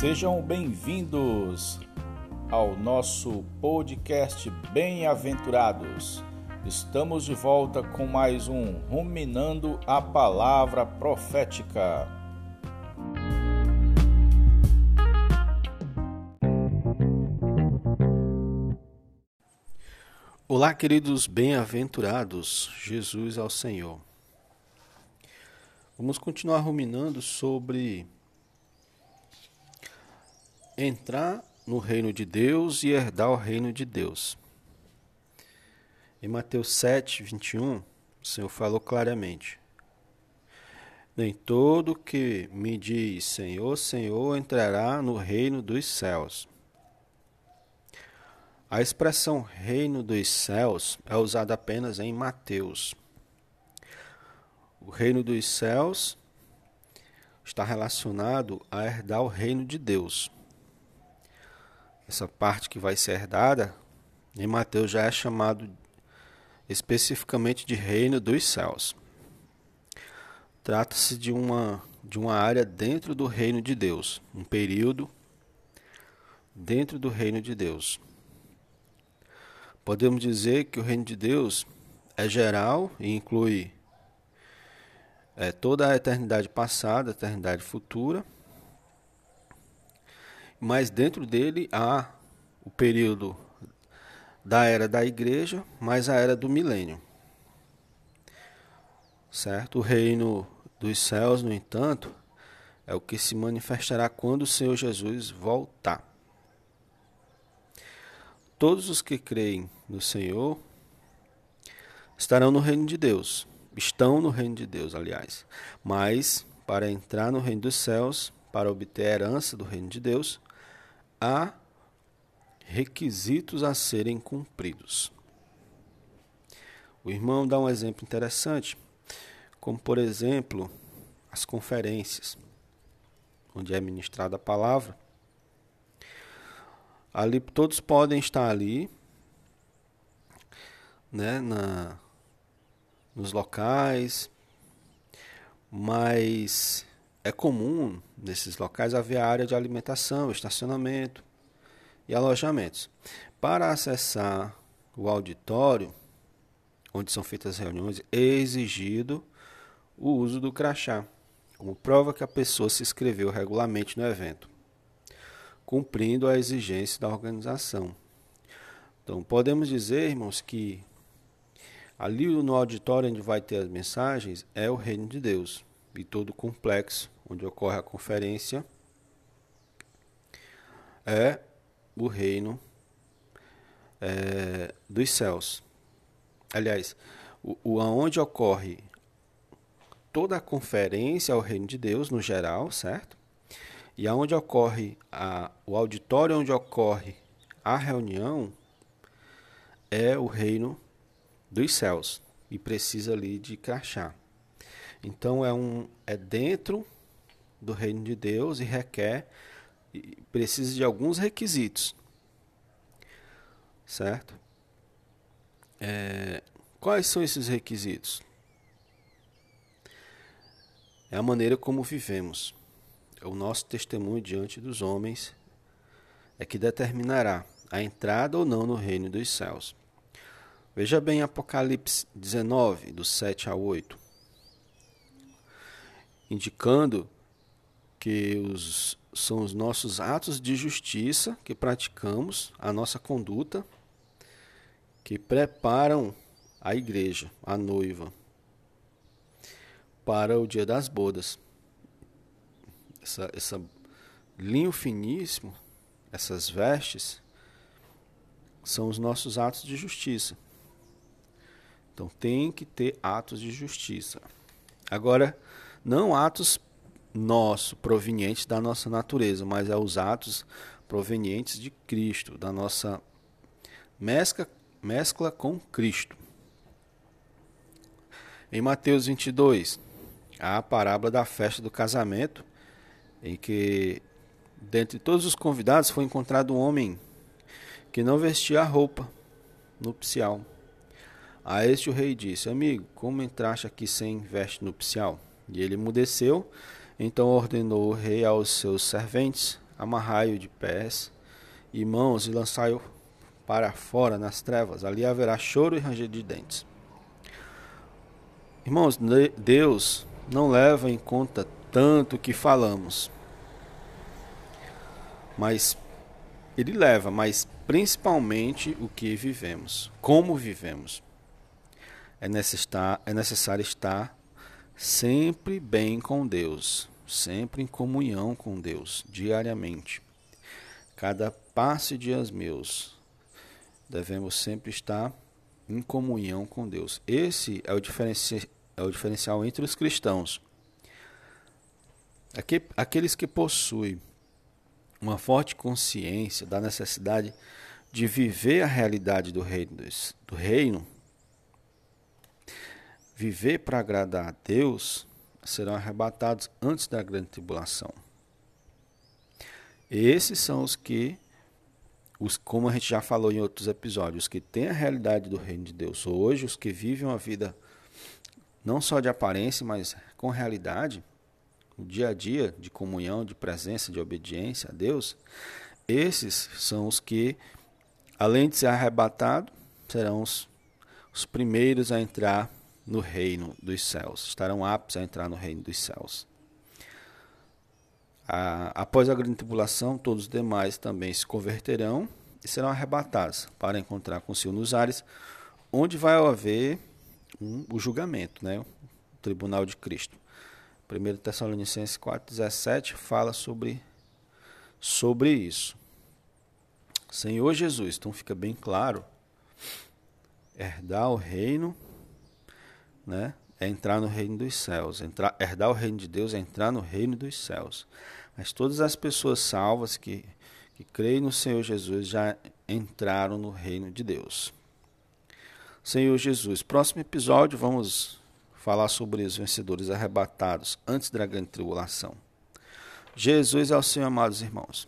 Sejam bem-vindos ao nosso podcast Bem-aventurados. Estamos de volta com mais um Ruminando a Palavra Profética. Olá, queridos bem-aventurados, Jesus ao Senhor. Vamos continuar ruminando sobre entrar no reino de Deus e herdar o reino de Deus. Em Mateus 7, 21, o Senhor falou claramente: Nem todo que me diz Senhor, Senhor entrará no reino dos céus. A expressão reino dos céus é usada apenas em Mateus. O reino dos céus está relacionado a herdar o reino de Deus essa parte que vai ser herdada, em Mateus já é chamado especificamente de reino dos céus. Trata-se de uma, de uma área dentro do reino de Deus, um período dentro do reino de Deus. Podemos dizer que o reino de Deus é geral e inclui é, toda a eternidade passada, a eternidade futura mas dentro dele há o período da era da igreja, mais a era do milênio. Certo? O reino dos céus, no entanto, é o que se manifestará quando o Senhor Jesus voltar. Todos os que creem no Senhor estarão no reino de Deus. Estão no reino de Deus, aliás. Mas, para entrar no reino dos céus, para obter a herança do reino de Deus, há requisitos a serem cumpridos. O irmão dá um exemplo interessante, como por exemplo as conferências, onde é ministrada a palavra. Ali todos podem estar ali, né, na, nos locais, mas é comum nesses locais haver área de alimentação, estacionamento e alojamentos. Para acessar o auditório, onde são feitas as reuniões, é exigido o uso do crachá, como prova que a pessoa se inscreveu regularmente no evento, cumprindo a exigência da organização. Então, podemos dizer, irmãos, que ali no auditório onde vai ter as mensagens é o reino de Deus e todo o complexo onde ocorre a conferência é o reino é, dos céus. Aliás, o, o aonde ocorre toda a conferência é o reino de Deus no geral, certo? E aonde ocorre a, o auditório onde ocorre a reunião é o reino dos céus e precisa ali de crachá. Então é um é dentro do reino de Deus e requer e precisa de alguns requisitos, certo? É, quais são esses requisitos? É a maneira como vivemos. É o nosso testemunho diante dos homens é que determinará a entrada ou não no reino dos céus. Veja bem Apocalipse 19, do 7 a 8 indicando que os, são os nossos atos de justiça que praticamos, a nossa conduta, que preparam a igreja, a noiva, para o dia das bodas. Essa, essa linho finíssimo, essas vestes, são os nossos atos de justiça. Então tem que ter atos de justiça. Agora, não atos nossos, provenientes da nossa natureza, mas é os atos provenientes de Cristo, da nossa mescla, mescla com Cristo. Em Mateus 22, há a parábola da festa do casamento, em que, dentre todos os convidados, foi encontrado um homem que não vestia a roupa nupcial. A este o rei disse: Amigo, como entraste aqui sem veste nupcial? E ele emudeceu. Então ordenou o rei aos seus serventes amarrai-o de pés e mãos e lançai-o para fora nas trevas. Ali haverá choro e ranger de dentes. Irmãos, Deus não leva em conta tanto o que falamos, mas Ele leva, mas principalmente o que vivemos, como vivemos. É é necessário estar sempre bem com Deus, sempre em comunhão com Deus, diariamente. Cada passe dias meus, devemos sempre estar em comunhão com Deus. Esse é o, diferenci é o diferencial entre os cristãos. Aqueles que possuem uma forte consciência da necessidade de viver a realidade do reino, do reino viver para agradar a Deus, serão arrebatados antes da grande tribulação. Esses são os que, os, como a gente já falou em outros episódios, os que têm a realidade do reino de Deus hoje, os que vivem uma vida não só de aparência, mas com realidade, no dia a dia de comunhão, de presença, de obediência a Deus, esses são os que, além de ser arrebatados, serão os, os primeiros a entrar no reino dos céus, estarão aptos a entrar no reino dos céus. após a grande tribulação, todos os demais também se converterão e serão arrebatados para encontrar com o Senhor nos ares, onde vai haver um, o julgamento, né? o tribunal de Cristo. 1 Tessalonicenses 4,17 fala sobre, sobre isso. Senhor Jesus, então fica bem claro, herdar o reino né, é entrar no reino dos céus. Entrar, herdar o reino de Deus é entrar no reino dos céus. Mas todas as pessoas salvas que, que creem no Senhor Jesus já entraram no reino de Deus. Senhor Jesus, próximo episódio vamos falar sobre os vencedores arrebatados antes da grande tribulação. Jesus é o Senhor, amados irmãos.